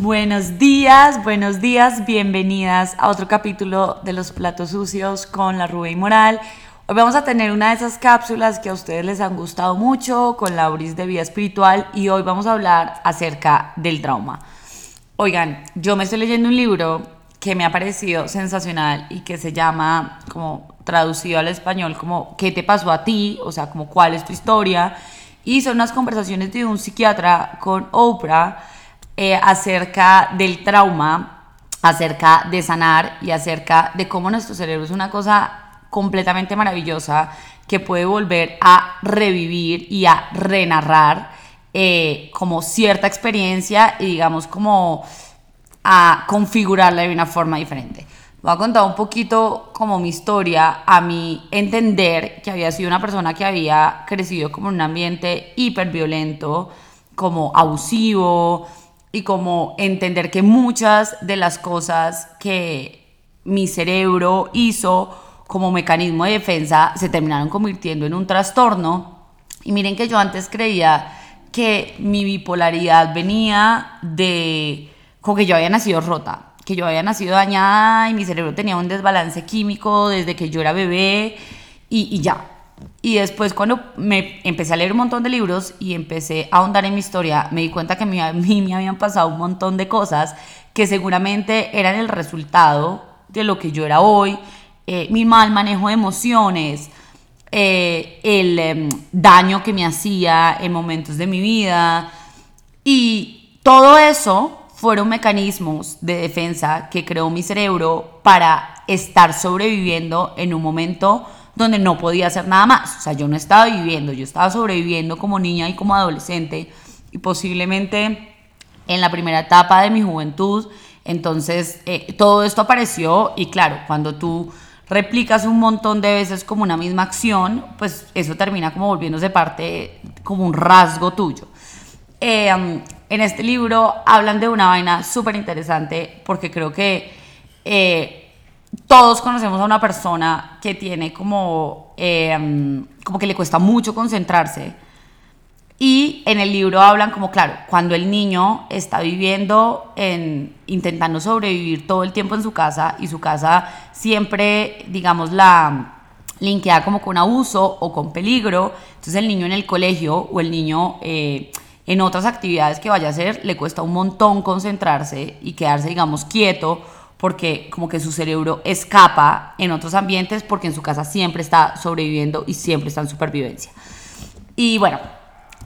Buenos días, buenos días, bienvenidas a otro capítulo de Los Platos Sucios con la Rubén Moral. Hoy vamos a tener una de esas cápsulas que a ustedes les han gustado mucho con la Auris de Vida Espiritual y hoy vamos a hablar acerca del trauma. Oigan, yo me estoy leyendo un libro que me ha parecido sensacional y que se llama, como traducido al español, como ¿qué te pasó a ti? O sea, como ¿cuál es tu historia? Y son unas conversaciones de un psiquiatra con Oprah eh, acerca del trauma, acerca de sanar y acerca de cómo nuestro cerebro es una cosa completamente maravillosa que puede volver a revivir y a renarrar eh, como cierta experiencia y digamos como a configurarla de una forma diferente. Voy a contar un poquito como mi historia, a mi entender que había sido una persona que había crecido como en un ambiente hiperviolento, como abusivo, y como entender que muchas de las cosas que mi cerebro hizo como mecanismo de defensa se terminaron convirtiendo en un trastorno. Y miren que yo antes creía que mi bipolaridad venía de como que yo había nacido rota, que yo había nacido dañada y mi cerebro tenía un desbalance químico desde que yo era bebé y, y ya. Y después cuando me empecé a leer un montón de libros y empecé a ahondar en mi historia, me di cuenta que a mí me habían pasado un montón de cosas que seguramente eran el resultado de lo que yo era hoy, eh, mi mal manejo de emociones, eh, el em, daño que me hacía en momentos de mi vida. Y todo eso fueron mecanismos de defensa que creó mi cerebro para estar sobreviviendo en un momento donde no podía hacer nada más. O sea, yo no estaba viviendo, yo estaba sobreviviendo como niña y como adolescente y posiblemente en la primera etapa de mi juventud. Entonces, eh, todo esto apareció y claro, cuando tú replicas un montón de veces como una misma acción, pues eso termina como volviéndose parte, como un rasgo tuyo. Eh, en este libro hablan de una vaina súper interesante porque creo que eh, todos conocemos a una persona que tiene como, em, como que le cuesta mucho concentrarse. Y en el libro hablan como, claro, cuando el niño está viviendo, en, intentando sobrevivir todo el tiempo en su casa y su casa siempre, digamos, la linkea como con abuso o con peligro, entonces el niño en el colegio o el niño eh, en otras actividades que vaya a hacer le cuesta un montón concentrarse y quedarse, digamos, quieto porque como que su cerebro escapa en otros ambientes porque en su casa siempre está sobreviviendo y siempre está en supervivencia. Y bueno,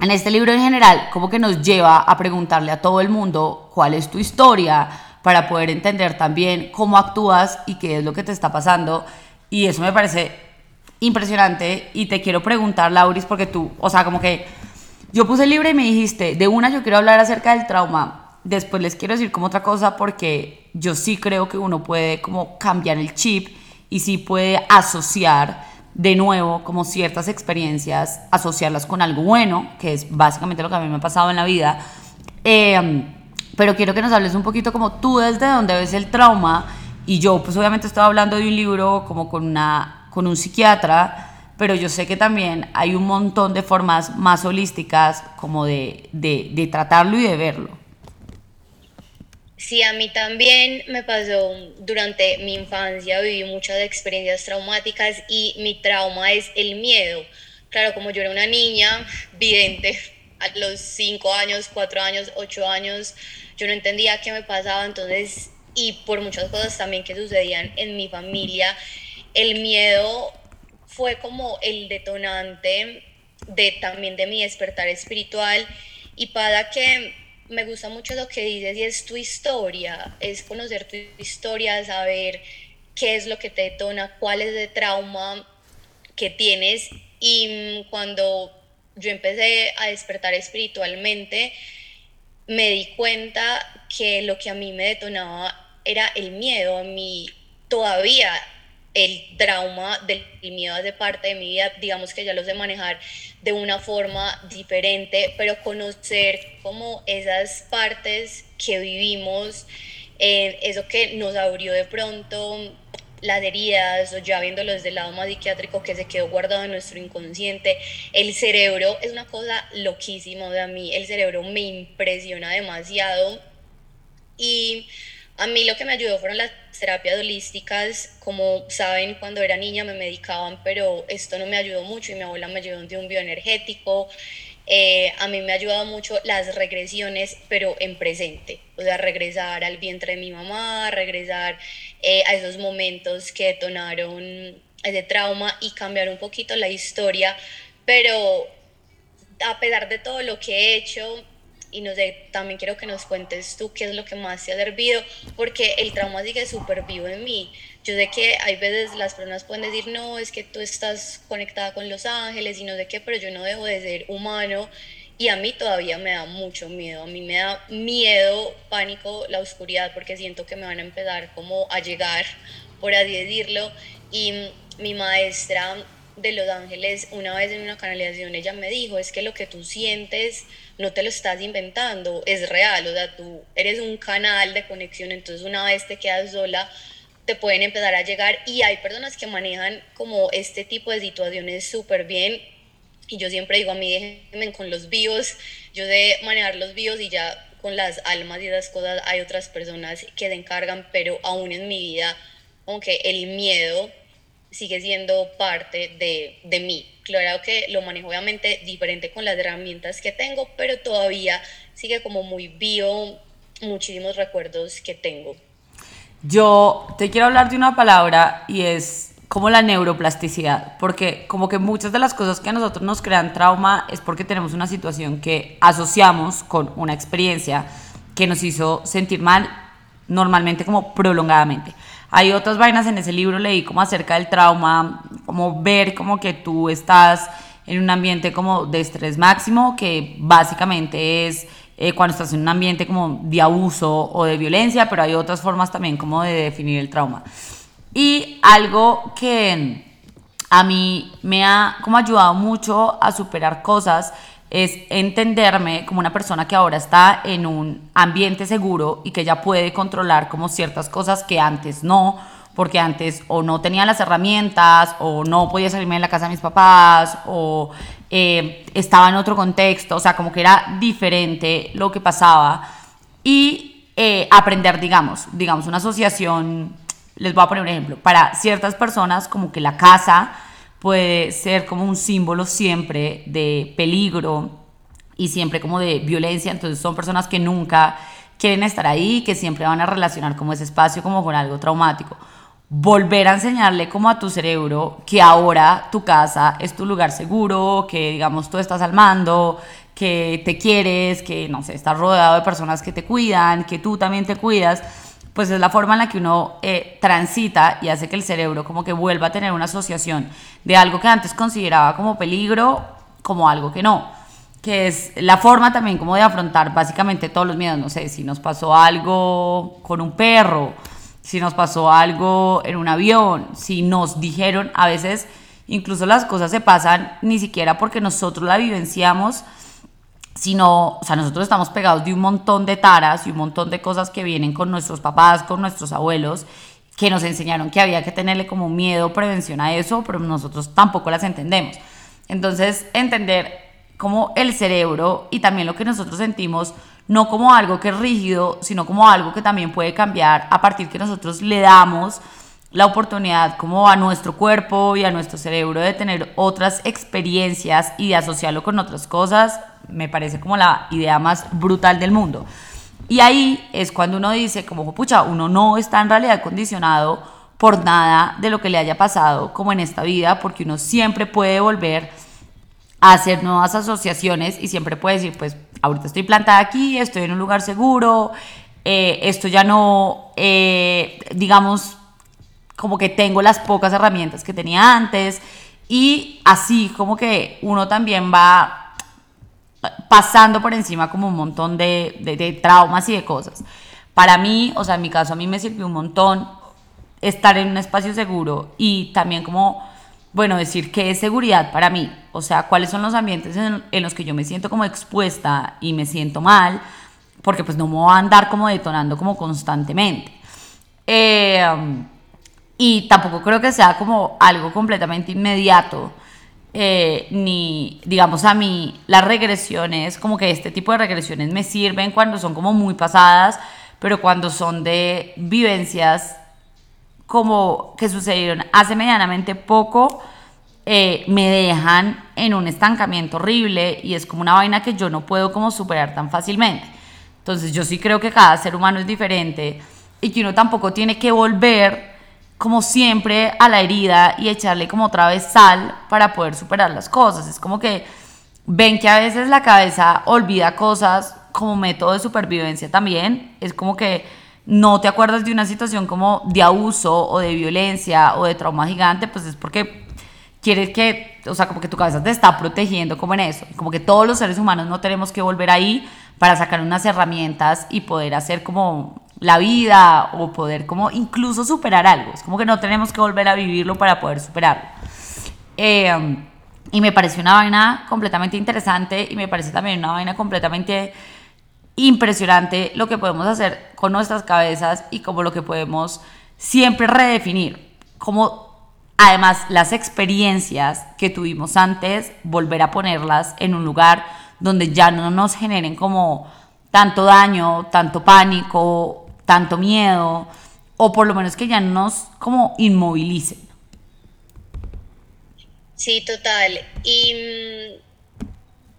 en este libro en general como que nos lleva a preguntarle a todo el mundo cuál es tu historia para poder entender también cómo actúas y qué es lo que te está pasando. Y eso me parece impresionante y te quiero preguntar, Lauris, porque tú, o sea, como que yo puse el libro y me dijiste, de una yo quiero hablar acerca del trauma después les quiero decir como otra cosa porque yo sí creo que uno puede como cambiar el chip y sí puede asociar de nuevo como ciertas experiencias, asociarlas con algo bueno, que es básicamente lo que a mí me ha pasado en la vida. Em, pero quiero que nos hables un poquito como tú desde donde ves el trauma y yo pues obviamente estaba hablando de un libro como con, una, con un psiquiatra, pero yo sé que también hay un montón de formas más holísticas como de, de tratarlo y de verlo. Sí, a mí también me pasó durante mi infancia, viví muchas experiencias traumáticas y mi trauma es el miedo. Claro, como yo era una niña vidente a los 5 años, 4 años, 8 años, yo no entendía qué me pasaba, entonces, y por muchas cosas también que sucedían en mi familia, el miedo fue como el detonante de también de mi despertar espiritual y para que me gusta mucho lo que dices y es tu historia, es conocer tu historia, saber qué es lo que te detona, cuál es el trauma que tienes. Y mm, cuando yo empecé a despertar espiritualmente, me di cuenta que lo que a mí me detonaba era el miedo, a mí. Todavía el trauma del miedo hace parte de mi vida, digamos que ya lo sé manejar de una forma diferente, pero conocer como esas partes que vivimos, eh, eso que nos abrió de pronto las heridas o ya viéndolo desde el lado más psiquiátrico que se quedó guardado en nuestro inconsciente, el cerebro es una cosa loquísima de a mí, el cerebro me impresiona demasiado. Y a mí lo que me ayudó fueron las terapias holísticas. Como saben, cuando era niña me medicaban, pero esto no me ayudó mucho y mi abuela me ayudó de un bioenergético. Eh, a mí me ha ayudado mucho las regresiones, pero en presente. O sea, regresar al vientre de mi mamá, regresar eh, a esos momentos que detonaron ese trauma y cambiar un poquito la historia. Pero a pesar de todo lo que he hecho, y no sé, también quiero que nos cuentes tú qué es lo que más te ha servido, porque el trauma sigue súper vivo en mí. Yo sé que hay veces las personas pueden decir, no, es que tú estás conectada con los ángeles y no sé qué, pero yo no dejo de ser humano y a mí todavía me da mucho miedo. A mí me da miedo, pánico, la oscuridad, porque siento que me van a empezar como a llegar, por así decirlo. Y mi maestra de Los Ángeles, una vez en una canalización, ella me dijo, es que lo que tú sientes no te lo estás inventando, es real, o sea, tú eres un canal de conexión, entonces una vez te quedas sola, te pueden empezar a llegar y hay personas que manejan como este tipo de situaciones súper bien. Y yo siempre digo a mí, déjenme con los vivos, yo sé manejar los vivos y ya con las almas y esas cosas hay otras personas que se encargan, pero aún en mi vida, aunque el miedo sigue siendo parte de, de mí. Claro que lo manejo obviamente diferente con las herramientas que tengo, pero todavía sigue como muy vivo muchísimos recuerdos que tengo. Yo te quiero hablar de una palabra y es como la neuroplasticidad, porque como que muchas de las cosas que a nosotros nos crean trauma es porque tenemos una situación que asociamos con una experiencia que nos hizo sentir mal normalmente como prolongadamente. Hay otras vainas en ese libro, leí como acerca del trauma, como ver como que tú estás en un ambiente como de estrés máximo, que básicamente es eh, cuando estás en un ambiente como de abuso o de violencia, pero hay otras formas también como de definir el trauma. Y algo que a mí me ha como ayudado mucho a superar cosas es entenderme como una persona que ahora está en un ambiente seguro y que ya puede controlar como ciertas cosas que antes no, porque antes o no tenía las herramientas o no podía salirme de la casa de mis papás o eh, estaba en otro contexto, o sea, como que era diferente lo que pasaba. Y eh, aprender, digamos, digamos, una asociación, les voy a poner un ejemplo, para ciertas personas como que la casa puede ser como un símbolo siempre de peligro y siempre como de violencia, entonces son personas que nunca quieren estar ahí, que siempre van a relacionar como ese espacio como con algo traumático. Volver a enseñarle como a tu cerebro que ahora tu casa es tu lugar seguro, que digamos tú estás al mando, que te quieres, que no sé, estás rodeado de personas que te cuidan, que tú también te cuidas pues es la forma en la que uno eh, transita y hace que el cerebro como que vuelva a tener una asociación de algo que antes consideraba como peligro, como algo que no, que es la forma también como de afrontar básicamente todos los miedos, no sé, si nos pasó algo con un perro, si nos pasó algo en un avión, si nos dijeron, a veces incluso las cosas se pasan ni siquiera porque nosotros la vivenciamos, sino, o sea, nosotros estamos pegados de un montón de taras y un montón de cosas que vienen con nuestros papás, con nuestros abuelos, que nos enseñaron que había que tenerle como miedo, prevención a eso, pero nosotros tampoco las entendemos. Entonces, entender como el cerebro y también lo que nosotros sentimos, no como algo que es rígido, sino como algo que también puede cambiar a partir que nosotros le damos la oportunidad como a nuestro cuerpo y a nuestro cerebro de tener otras experiencias y de asociarlo con otras cosas, me parece como la idea más brutal del mundo. Y ahí es cuando uno dice, como, pucha, uno no está en realidad condicionado por nada de lo que le haya pasado como en esta vida, porque uno siempre puede volver a hacer nuevas asociaciones y siempre puede decir, pues ahorita estoy plantada aquí, estoy en un lugar seguro, eh, esto ya no, eh, digamos, como que tengo las pocas herramientas que tenía antes y así como que uno también va pasando por encima como un montón de, de, traumas y de cosas. Para mí, o sea, en mi caso a mí me sirvió un montón estar en un espacio seguro y también como, bueno, decir qué es seguridad para mí, o sea, cuáles son los ambientes en, en los que yo me siento como expuesta y me siento mal, porque pues no me voy a andar como detonando como constantemente. Eh, y tampoco creo que sea como algo completamente inmediato. Eh, ni, digamos, a mí las regresiones, como que este tipo de regresiones me sirven cuando son como muy pasadas, pero cuando son de vivencias como que sucedieron hace medianamente poco, eh, me dejan en un estancamiento horrible y es como una vaina que yo no puedo como superar tan fácilmente. Entonces yo sí creo que cada ser humano es diferente y que uno tampoco tiene que volver como siempre a la herida y echarle como otra vez sal para poder superar las cosas. Es como que ven que a veces la cabeza olvida cosas como método de supervivencia también. Es como que no te acuerdas de una situación como de abuso o de violencia o de trauma gigante, pues es porque quieres que, o sea, como que tu cabeza te está protegiendo como en eso. Como que todos los seres humanos no tenemos que volver ahí para sacar unas herramientas y poder hacer como la vida o poder como incluso superar algo. Es como que no tenemos que volver a vivirlo para poder superarlo. Eh, y me parece una vaina completamente interesante y me parece también una vaina completamente impresionante lo que podemos hacer con nuestras cabezas y como lo que podemos siempre redefinir. Como además las experiencias que tuvimos antes, volver a ponerlas en un lugar donde ya no nos generen como tanto daño, tanto pánico, tanto miedo, o por lo menos que ya no nos como inmovilicen. Sí, total. Y mm,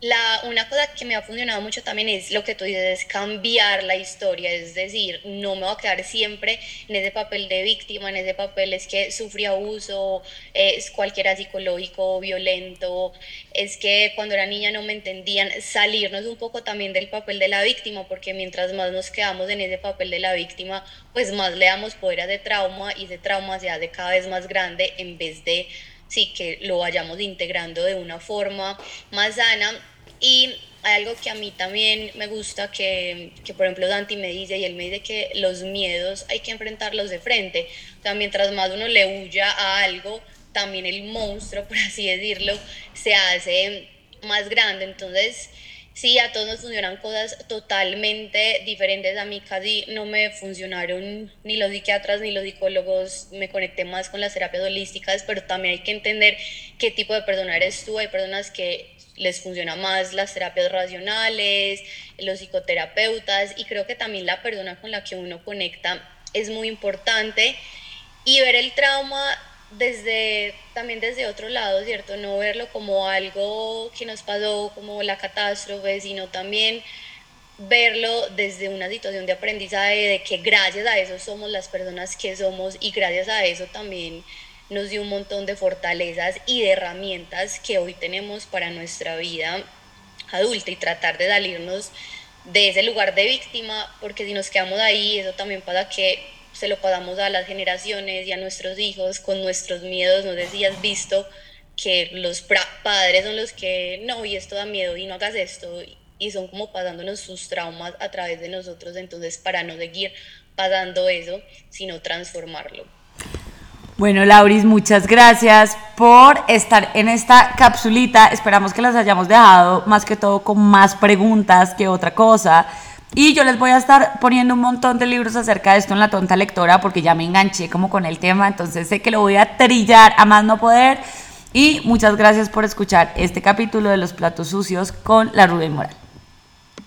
la, una cosa que me ha funcionado mucho también es lo que tú dices, es cambiar la historia, es decir, no me voy a quedar siempre en ese papel de víctima, en ese papel es que sufrí abuso, es cualquiera psicológico, violento, es que cuando era niña no me entendían, salirnos un poco también del papel de la víctima, porque mientras más nos quedamos en ese papel de la víctima, pues más le damos poder a ese trauma y ese trauma se hace cada vez más grande en vez de sí, que lo vayamos integrando de una forma más sana. Y algo que a mí también me gusta, que, que, por ejemplo Dante me dice, y él me dice que los miedos hay que enfrentarlos de frente. O sea, mientras más uno le huya a algo, también el monstruo, por así decirlo, se hace más grande. Entonces, sí, a todos nos funcionan cosas totalmente diferentes. A mí casi no me funcionaron ni los psiquiatras ni los psicólogos. Me conecté más con las terapias holísticas, pero también hay que entender qué tipo de persona eres tú. Hay personas que les funciona más las terapias racionales, los psicoterapeutas, y creo que también la persona con la que uno conecta es muy importante. Y ver el trauma desde también desde otro lado, ¿cierto? No verlo como algo que nos pasó, como la catástrofe, sino también verlo desde una situación de aprendizaje, de que gracias a eso somos las personas que somos y gracias a eso también nos dio un montón de fortalezas y de herramientas que hoy tenemos para nuestra vida adulta y tratar de salirnos de ese lugar de víctima, porque si nos quedamos ahí, eso también pasa que se lo pasamos a las generaciones y a nuestros hijos con nuestros miedos. No sé si has visto que los padres son los que, no, y esto da miedo y no hagas esto, y son como pasándonos sus traumas a través de nosotros, entonces para no seguir pasando eso, sino transformarlo. Bueno, Lauris, muchas gracias por estar en esta capsulita. Esperamos que las hayamos dejado más que todo con más preguntas que otra cosa. Y yo les voy a estar poniendo un montón de libros acerca de esto en la tonta lectora porque ya me enganché como con el tema, entonces sé que lo voy a trillar a más no poder. Y muchas gracias por escuchar este capítulo de Los Platos Sucios con la Rubén Moral.